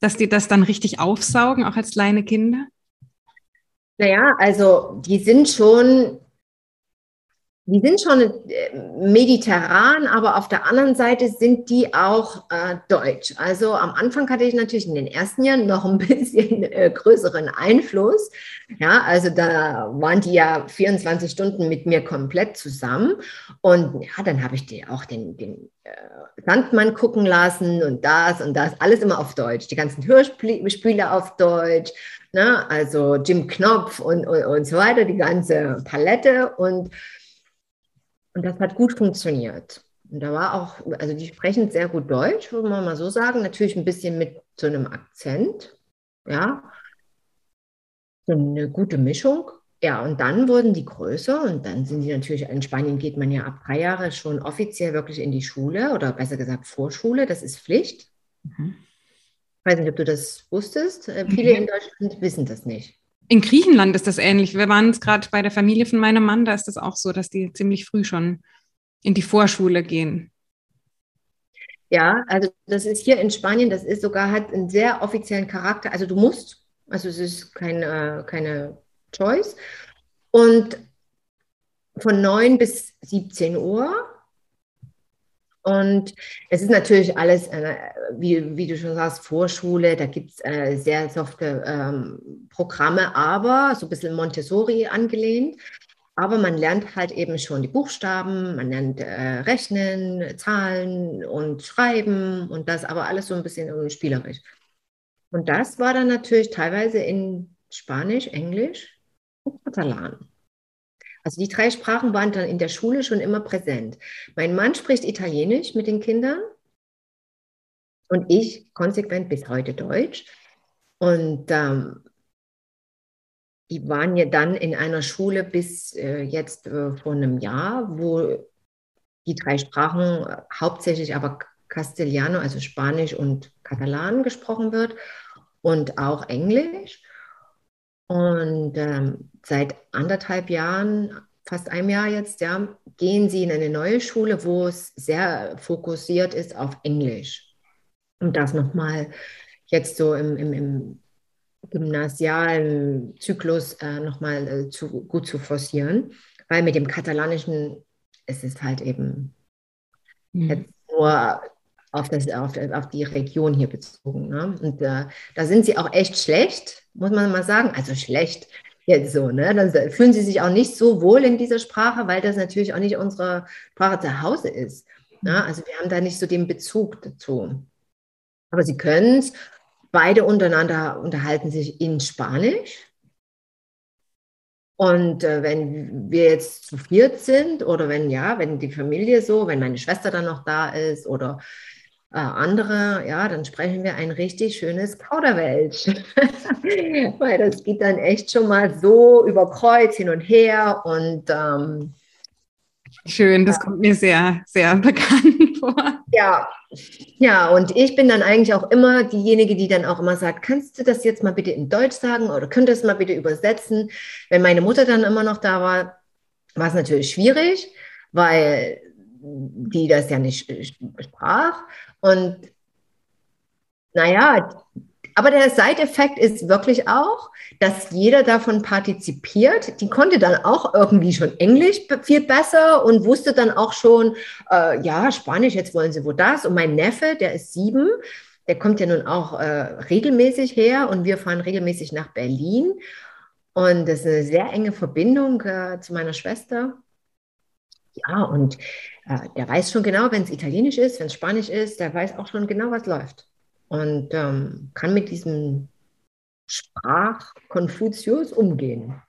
dass die das dann richtig aufsaugen, auch als kleine Kinder? Naja, also die sind schon, die sind schon äh, mediterran, aber auf der anderen Seite sind die auch äh, deutsch. Also am Anfang hatte ich natürlich in den ersten Jahren noch ein bisschen äh, größeren Einfluss. Ja, also da waren die ja 24 Stunden mit mir komplett zusammen. Und ja, dann habe ich die auch den, den äh, Sandmann gucken lassen und das und das, alles immer auf Deutsch. Die ganzen Hörspiele auf Deutsch. Ne? Also Jim Knopf und, und, und so weiter, die ganze Palette. Und und das hat gut funktioniert. Und da war auch, also die sprechen sehr gut Deutsch, würde man mal so sagen. Natürlich ein bisschen mit so einem Akzent. Ja. So eine gute Mischung. Ja, und dann wurden die größer und dann sind die natürlich, in Spanien geht man ja ab drei Jahre schon offiziell wirklich in die Schule oder besser gesagt Vorschule, das ist Pflicht. Mhm. Ich weiß nicht, ob du das wusstest. Äh, viele mhm. in Deutschland wissen das nicht. In Griechenland ist das ähnlich. Wir waren es gerade bei der Familie von meinem Mann, da ist das auch so, dass die ziemlich früh schon in die Vorschule gehen. Ja, also das ist hier in Spanien, das ist sogar hat einen sehr offiziellen Charakter. Also du musst, also es ist keine, keine Choice. Und von 9 bis 17 Uhr und es ist natürlich alles, äh, wie, wie, du schon sagst, Vorschule, da gibt es äh, sehr softe ähm, Programme, aber so ein bisschen Montessori angelehnt. Aber man lernt halt eben schon die Buchstaben, man lernt äh, Rechnen, Zahlen und Schreiben und das aber alles so ein bisschen spielerisch. Und das war dann natürlich teilweise in Spanisch, Englisch und Katalan. Also die drei Sprachen waren dann in der Schule schon immer präsent. Mein Mann spricht Italienisch mit den Kindern und ich konsequent bis heute Deutsch. Und ähm, die waren ja dann in einer Schule bis äh, jetzt äh, vor einem Jahr, wo die drei Sprachen äh, hauptsächlich aber Castellano, also Spanisch und Katalan gesprochen wird und auch Englisch. Und ähm, seit anderthalb Jahren, fast einem Jahr jetzt, ja, gehen sie in eine neue Schule, wo es sehr fokussiert ist auf Englisch. Und das nochmal jetzt so im, im, im gymnasialen Zyklus äh, nochmal äh, zu, gut zu forcieren, weil mit dem Katalanischen ist es halt eben mhm. jetzt nur auf, das, auf, auf die Region hier bezogen. Ne? Und äh, da sind sie auch echt schlecht, muss man mal sagen. Also schlecht jetzt so, ne? Dann fühlen sie sich auch nicht so wohl in dieser Sprache, weil das natürlich auch nicht unsere Sprache zu Hause ist. Ne? Mhm. Also wir haben da nicht so den Bezug dazu. Aber sie können es. Beide untereinander unterhalten sich in Spanisch. Und äh, wenn wir jetzt zu viert sind oder wenn ja, wenn die Familie so, wenn meine Schwester dann noch da ist oder äh, andere, ja, dann sprechen wir ein richtig schönes Kauderwelsch. Weil das geht dann echt schon mal so über Kreuz hin und her und ähm, Schön, das ja. kommt mir sehr, sehr bekannt vor. Ja, ja, und ich bin dann eigentlich auch immer diejenige, die dann auch immer sagt, kannst du das jetzt mal bitte in Deutsch sagen oder könntest du es mal bitte übersetzen? Wenn meine Mutter dann immer noch da war, war es natürlich schwierig, weil die das ja nicht sprach. Und naja, aber der Seiteffekt ist wirklich auch, dass jeder davon partizipiert. Die konnte dann auch irgendwie schon Englisch viel besser und wusste dann auch schon, äh, ja, Spanisch, jetzt wollen sie wo das. Und mein Neffe, der ist sieben, der kommt ja nun auch äh, regelmäßig her und wir fahren regelmäßig nach Berlin. Und das ist eine sehr enge Verbindung äh, zu meiner Schwester. Ja, und äh, der weiß schon genau, wenn es Italienisch ist, wenn es Spanisch ist, der weiß auch schon genau, was läuft. Und ähm, kann mit diesem Sprachkonfuzius umgehen.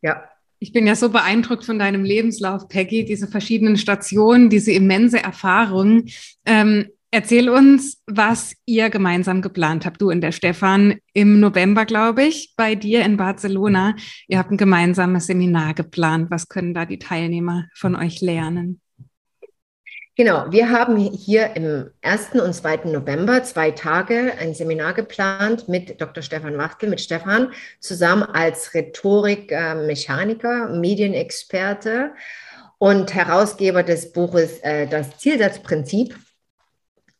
Ja. Ich bin ja so beeindruckt von deinem Lebenslauf, Peggy, diese verschiedenen Stationen, diese immense Erfahrung. Ähm, Erzähl uns, was ihr gemeinsam geplant habt. Du und der Stefan im November, glaube ich, bei dir in Barcelona. Ihr habt ein gemeinsames Seminar geplant. Was können da die Teilnehmer von euch lernen? Genau, wir haben hier im 1. und 2. November zwei Tage ein Seminar geplant mit Dr. Stefan Wachtel, mit Stefan, zusammen als Rhetorik-Mechaniker, Medienexperte und Herausgeber des Buches äh, Das Zielsatzprinzip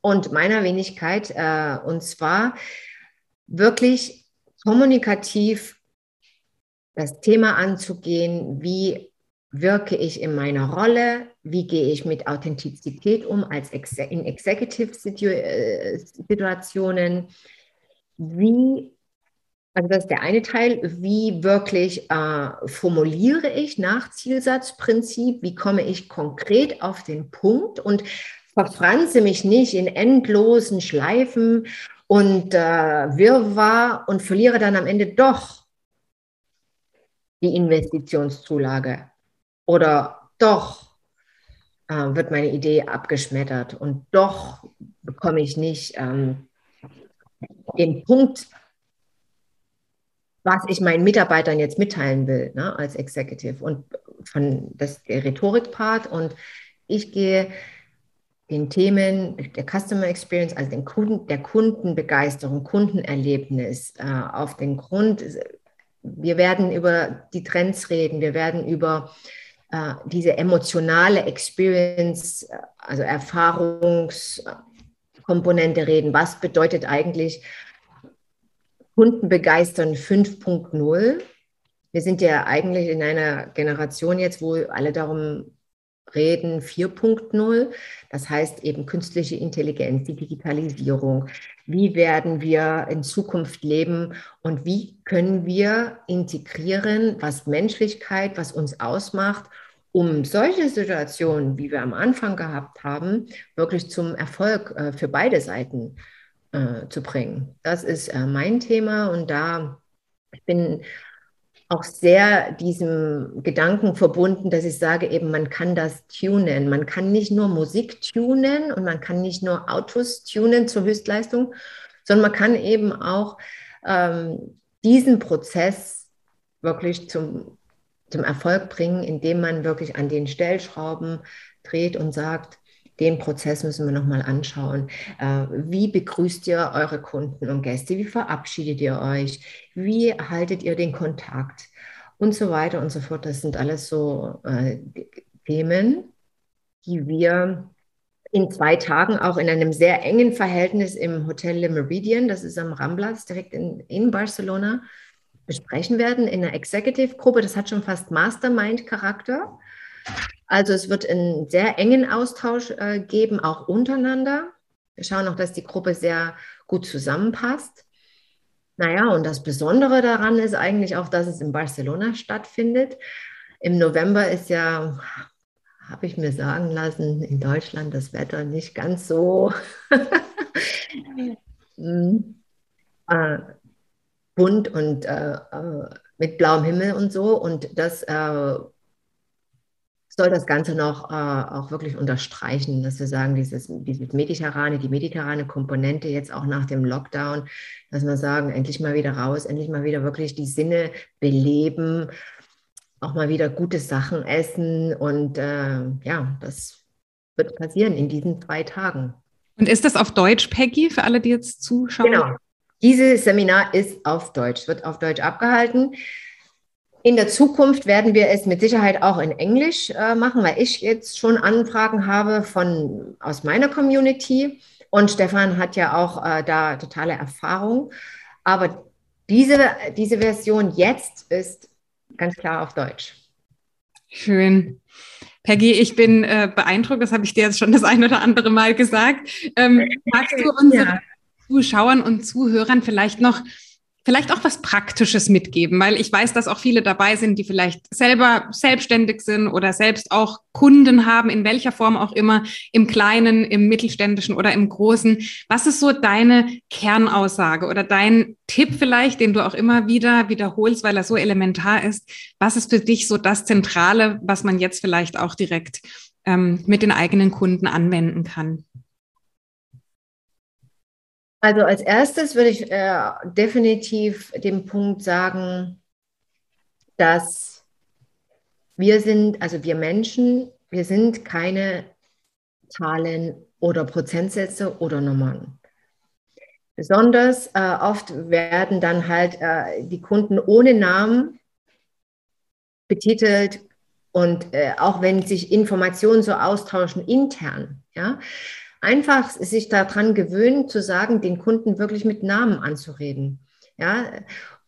und meiner Wenigkeit. Äh, und zwar wirklich kommunikativ das Thema anzugehen, wie wirke ich in meiner Rolle? Wie gehe ich mit Authentizität um als Ex in Executive-Situationen? Wie, also das ist der eine Teil, wie wirklich äh, formuliere ich nach Zielsatzprinzip? Wie komme ich konkret auf den Punkt und verfranze mich nicht in endlosen Schleifen und äh, Wirrwarr und verliere dann am Ende doch die Investitionszulage oder doch äh, wird meine Idee abgeschmettert und doch bekomme ich nicht ähm, den Punkt, was ich meinen Mitarbeitern jetzt mitteilen will ne, als Executive und von das der Rhetorik-Part und ich gehe den Themen der Customer Experience, also den Kunden, der Kundenbegeisterung, Kundenerlebnis äh, auf den Grund. Wir werden über die Trends reden, wir werden über äh, diese emotionale Experience, äh, also Erfahrungskomponente reden. Was bedeutet eigentlich Kundenbegeistern 5.0? Wir sind ja eigentlich in einer Generation jetzt, wo alle darum reden 4.0, das heißt eben künstliche Intelligenz, die Digitalisierung. Wie werden wir in Zukunft leben und wie können wir integrieren, was Menschlichkeit, was uns ausmacht, um solche Situationen, wie wir am Anfang gehabt haben, wirklich zum Erfolg äh, für beide Seiten äh, zu bringen. Das ist äh, mein Thema und da ich bin auch sehr diesem Gedanken verbunden, dass ich sage eben, man kann das tunen. Man kann nicht nur Musik tunen und man kann nicht nur Autos tunen zur Höchstleistung, sondern man kann eben auch ähm, diesen Prozess wirklich zum, zum Erfolg bringen, indem man wirklich an den Stellschrauben dreht und sagt, den Prozess müssen wir nochmal anschauen. Äh, wie begrüßt ihr eure Kunden und Gäste? Wie verabschiedet ihr euch? Wie haltet ihr den Kontakt? Und so weiter und so fort. Das sind alles so äh, Themen, die wir in zwei Tagen auch in einem sehr engen Verhältnis im Hotel Le Meridian, das ist am Ramblas, direkt in, in Barcelona, besprechen werden in einer Executive-Gruppe. Das hat schon fast Mastermind-Charakter. Also es wird einen sehr engen Austausch äh, geben, auch untereinander. Wir schauen auch, dass die Gruppe sehr gut zusammenpasst. Naja, und das Besondere daran ist eigentlich auch, dass es in Barcelona stattfindet. Im November ist ja, habe ich mir sagen lassen, in Deutschland das Wetter nicht ganz so hm, äh, bunt und äh, äh, mit blauem Himmel und so. Und das äh, soll das Ganze noch äh, auch wirklich unterstreichen, dass wir sagen, dieses, dieses mediterrane, die mediterrane Komponente jetzt auch nach dem Lockdown, dass wir sagen, endlich mal wieder raus, endlich mal wieder wirklich die Sinne beleben, auch mal wieder gute Sachen essen und äh, ja, das wird passieren in diesen zwei Tagen. Und ist das auf Deutsch, Peggy, für alle, die jetzt zuschauen? Genau. Dieses Seminar ist auf Deutsch, wird auf Deutsch abgehalten. In der Zukunft werden wir es mit Sicherheit auch in Englisch äh, machen, weil ich jetzt schon Anfragen habe von aus meiner Community und Stefan hat ja auch äh, da totale Erfahrung. Aber diese, diese Version jetzt ist ganz klar auf Deutsch. Schön. Peggy, ich bin äh, beeindruckt, das habe ich dir jetzt schon das ein oder andere Mal gesagt. Ähm, magst du unseren ja. Zuschauern und Zuhörern vielleicht noch vielleicht auch was Praktisches mitgeben, weil ich weiß, dass auch viele dabei sind, die vielleicht selber selbstständig sind oder selbst auch Kunden haben, in welcher Form auch immer, im kleinen, im mittelständischen oder im großen. Was ist so deine Kernaussage oder dein Tipp vielleicht, den du auch immer wieder wiederholst, weil er so elementar ist? Was ist für dich so das Zentrale, was man jetzt vielleicht auch direkt ähm, mit den eigenen Kunden anwenden kann? Also als erstes würde ich äh, definitiv den Punkt sagen, dass wir sind, also wir Menschen, wir sind keine Zahlen oder Prozentsätze oder Nummern. Besonders äh, oft werden dann halt äh, die Kunden ohne Namen betitelt und äh, auch wenn sich Informationen so austauschen intern, ja, einfach sich daran gewöhnen, zu sagen, den Kunden wirklich mit Namen anzureden. Ja,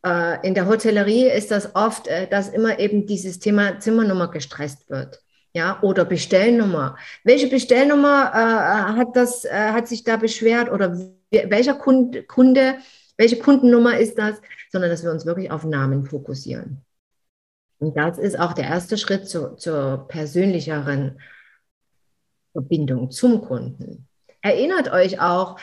äh, in der Hotellerie ist das oft, äh, dass immer eben dieses Thema Zimmernummer gestresst wird. Ja, oder Bestellnummer. Welche Bestellnummer äh, hat, das, äh, hat sich da beschwert oder welcher Kunde, Kunde, welche Kundennummer ist das? Sondern dass wir uns wirklich auf Namen fokussieren. Und das ist auch der erste Schritt zu, zur persönlicheren Verbindung zum Kunden. Erinnert euch auch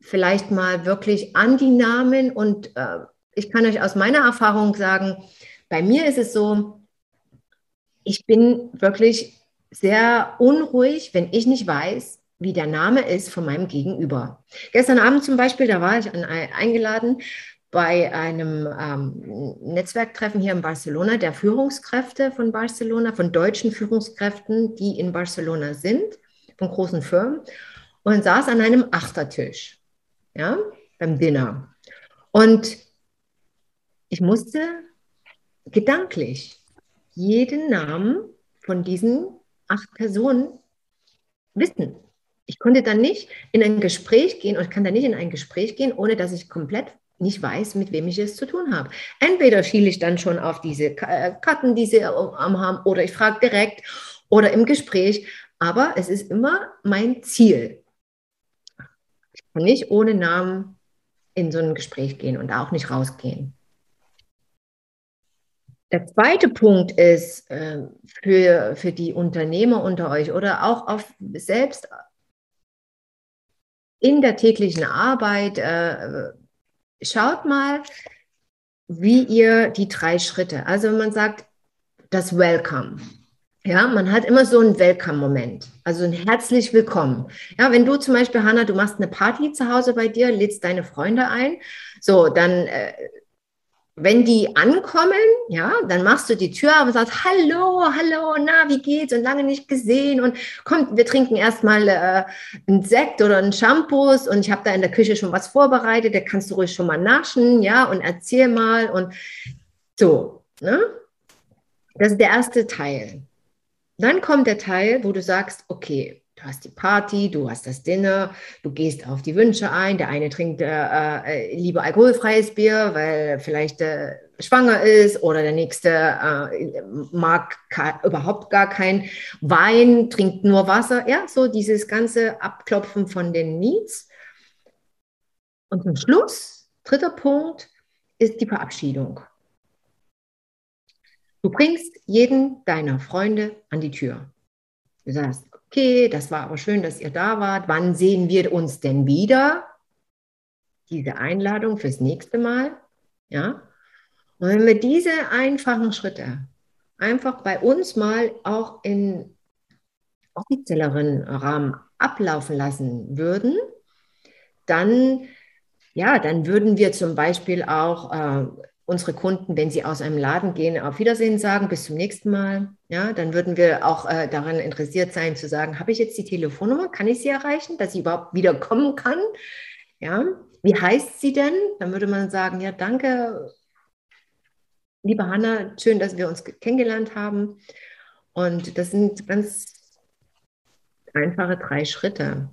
vielleicht mal wirklich an die Namen und äh, ich kann euch aus meiner Erfahrung sagen, bei mir ist es so, ich bin wirklich sehr unruhig, wenn ich nicht weiß, wie der Name ist von meinem Gegenüber. Gestern Abend zum Beispiel, da war ich eingeladen bei einem ähm, Netzwerktreffen hier in Barcelona der Führungskräfte von Barcelona, von deutschen Führungskräften, die in Barcelona sind, von großen Firmen, und saß an einem Achtertisch, ja, beim Dinner. Und ich musste gedanklich jeden Namen von diesen acht Personen wissen. Ich konnte dann nicht in ein Gespräch gehen und ich kann dann nicht in ein Gespräch gehen, ohne dass ich komplett nicht weiß, mit wem ich es zu tun habe. Entweder schiele ich dann schon auf diese äh, Karten, die sie am haben, oder ich frage direkt oder im Gespräch. Aber es ist immer mein Ziel. Ich kann nicht ohne Namen in so ein Gespräch gehen und auch nicht rausgehen. Der zweite Punkt ist äh, für, für die Unternehmer unter euch oder auch auf selbst in der täglichen Arbeit, äh, schaut mal, wie ihr die drei Schritte, also man sagt das Welcome. Ja, man hat immer so einen Welcome-Moment, also ein herzlich willkommen. Ja, wenn du zum Beispiel, Hanna, du machst eine Party zu Hause bei dir, lädst deine Freunde ein, so, dann äh, wenn die ankommen, ja, dann machst du die Tür auf und sagst, hallo, hallo, na, wie geht's? Und lange nicht gesehen. Und kommt, wir trinken erstmal äh, einen Sekt oder einen Shampoos und ich habe da in der Küche schon was vorbereitet, da kannst du ruhig schon mal naschen, ja, und erzähl mal und so, ne? Das ist der erste Teil. Dann kommt der Teil, wo du sagst, okay, Du hast die Party, du hast das Dinner, du gehst auf die Wünsche ein. Der eine trinkt äh, äh, lieber alkoholfreies Bier, weil vielleicht äh, schwanger ist, oder der nächste äh, mag überhaupt gar kein Wein, trinkt nur Wasser. Ja, so dieses ganze Abklopfen von den Needs. Und zum Schluss, dritter Punkt, ist die Verabschiedung. Du bringst jeden deiner Freunde an die Tür. Du sagst, okay, das war aber schön, dass ihr da wart. Wann sehen wir uns denn wieder? Diese Einladung fürs nächste Mal. Ja. Und wenn wir diese einfachen Schritte einfach bei uns mal auch in offizielleren Rahmen ablaufen lassen würden, dann, ja, dann würden wir zum Beispiel auch äh, unsere Kunden, wenn sie aus einem Laden gehen, auf Wiedersehen sagen, bis zum nächsten Mal. Ja, dann würden wir auch äh, daran interessiert sein zu sagen, habe ich jetzt die Telefonnummer, kann ich sie erreichen, dass sie überhaupt wieder kommen kann? Ja, wie heißt sie denn? Dann würde man sagen, ja, danke, liebe Hanna, schön, dass wir uns kennengelernt haben. Und das sind ganz einfache drei Schritte.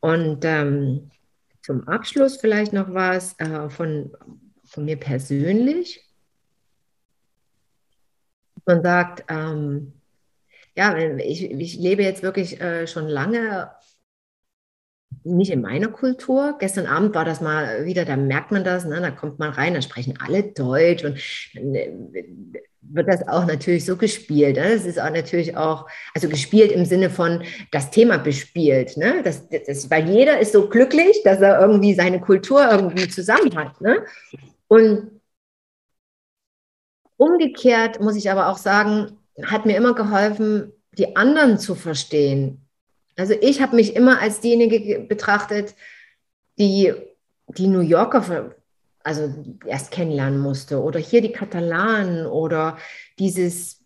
Und ähm, zum Abschluss vielleicht noch was äh, von von mir persönlich. Man sagt, ähm, ja, ich, ich lebe jetzt wirklich äh, schon lange nicht in meiner Kultur. Gestern Abend war das mal wieder, da merkt man das, ne? da kommt man rein, da sprechen alle Deutsch und dann äh, wird das auch natürlich so gespielt. Ne? Das ist auch natürlich auch, also gespielt im Sinne von das Thema bespielt. Ne? Das, das, weil jeder ist so glücklich, dass er irgendwie seine Kultur irgendwie zusammen hat. Ne? Und umgekehrt muss ich aber auch sagen, hat mir immer geholfen, die anderen zu verstehen. Also ich habe mich immer als diejenige betrachtet, die die New Yorker also erst kennenlernen musste oder hier die Katalanen oder dieses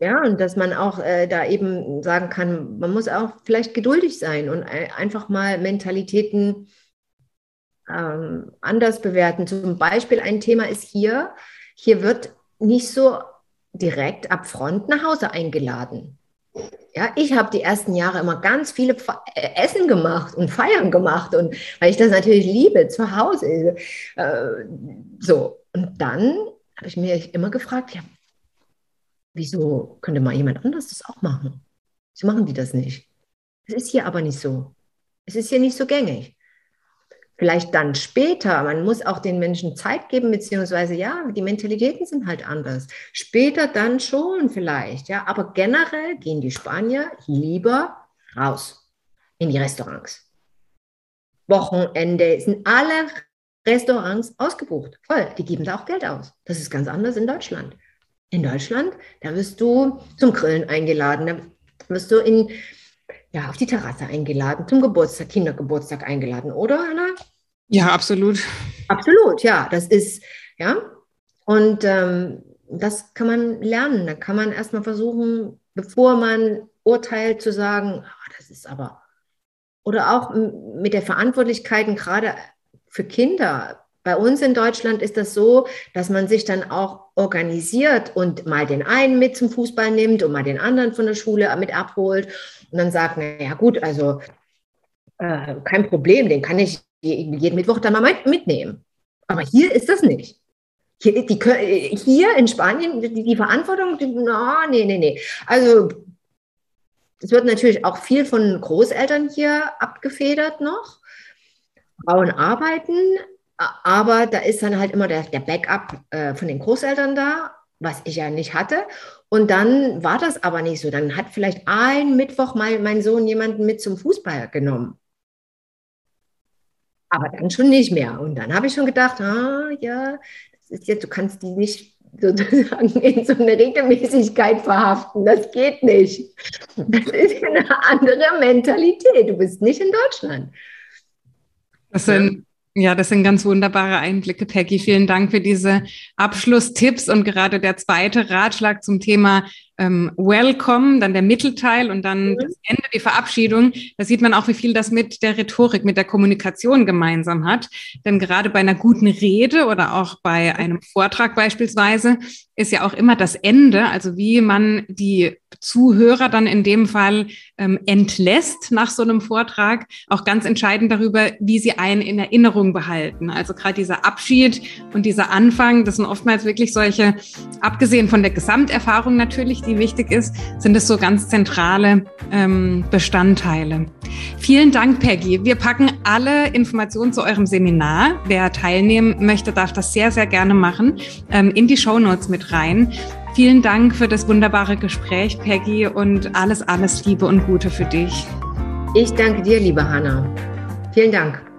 ja, und dass man auch äh, da eben sagen kann, man muss auch vielleicht geduldig sein und einfach mal Mentalitäten ähm, anders bewerten. Zum Beispiel ein Thema ist hier, hier wird nicht so direkt ab Front nach Hause eingeladen. Ja, ich habe die ersten Jahre immer ganz viele äh, Essen gemacht und Feiern gemacht und weil ich das natürlich liebe zu Hause. Äh, so und dann habe ich mir immer gefragt, ja, wieso könnte mal jemand anders das auch machen? Wieso machen die das nicht? Es ist hier aber nicht so. Es ist hier nicht so gängig. Vielleicht dann später, man muss auch den Menschen Zeit geben, beziehungsweise ja, die Mentalitäten sind halt anders. Später dann schon vielleicht, ja, aber generell gehen die Spanier lieber raus in die Restaurants. Wochenende sind alle Restaurants ausgebucht, voll. Die geben da auch Geld aus. Das ist ganz anders in Deutschland. In Deutschland, da wirst du zum Grillen eingeladen, da wirst du in ja, auf die Terrasse eingeladen, zum Geburtstag, Kindergeburtstag eingeladen, oder Anna? Ja, absolut. Absolut, ja. Das ist, ja. Und ähm, das kann man lernen. Da kann man erstmal versuchen, bevor man urteilt, zu sagen, oh, das ist aber. Oder auch mit der Verantwortlichkeiten, gerade für Kinder. Bei uns in Deutschland ist das so, dass man sich dann auch organisiert und mal den einen mit zum Fußball nimmt und mal den anderen von der Schule mit abholt und dann sagt, naja gut, also äh, kein Problem, den kann ich jeden Mittwoch dann mal mitnehmen. Aber hier ist das nicht. Hier, die, hier in Spanien, die, die Verantwortung, die, no, nee, nee, nee. Also es wird natürlich auch viel von Großeltern hier abgefedert noch. Frauen arbeiten, aber da ist dann halt immer der, der Backup äh, von den Großeltern da, was ich ja nicht hatte. Und dann war das aber nicht so. Dann hat vielleicht ein Mittwoch mal mein Sohn jemanden mit zum Fußball genommen. Aber dann schon nicht mehr. Und dann habe ich schon gedacht, ah, ja, das ist jetzt, du kannst die nicht sozusagen in so eine Regelmäßigkeit verhaften. Das geht nicht. Das ist eine andere Mentalität. Du bist nicht in Deutschland. Das sind ja, das sind ganz wunderbare Einblicke, Peggy. Vielen Dank für diese Abschlusstipps und gerade der zweite Ratschlag zum Thema ähm, Welcome, dann der Mittelteil und dann mhm. das Ende, die Verabschiedung. Da sieht man auch, wie viel das mit der Rhetorik, mit der Kommunikation gemeinsam hat. Denn gerade bei einer guten Rede oder auch bei einem Vortrag beispielsweise ist ja auch immer das Ende, also wie man die Zuhörer dann in dem Fall ähm, entlässt nach so einem Vortrag, auch ganz entscheidend darüber, wie sie einen in Erinnerung behalten. Also gerade dieser Abschied und dieser Anfang, das sind oftmals wirklich solche, abgesehen von der Gesamterfahrung natürlich, die wichtig ist, sind es so ganz zentrale ähm, Bestandteile. Vielen Dank, Peggy. Wir packen alle Informationen zu eurem Seminar. Wer teilnehmen möchte, darf das sehr, sehr gerne machen, ähm, in die Show Notes mit rein. Vielen Dank für das wunderbare Gespräch, Peggy, und alles, alles Liebe und Gute für dich. Ich danke dir, liebe Hanna. Vielen Dank.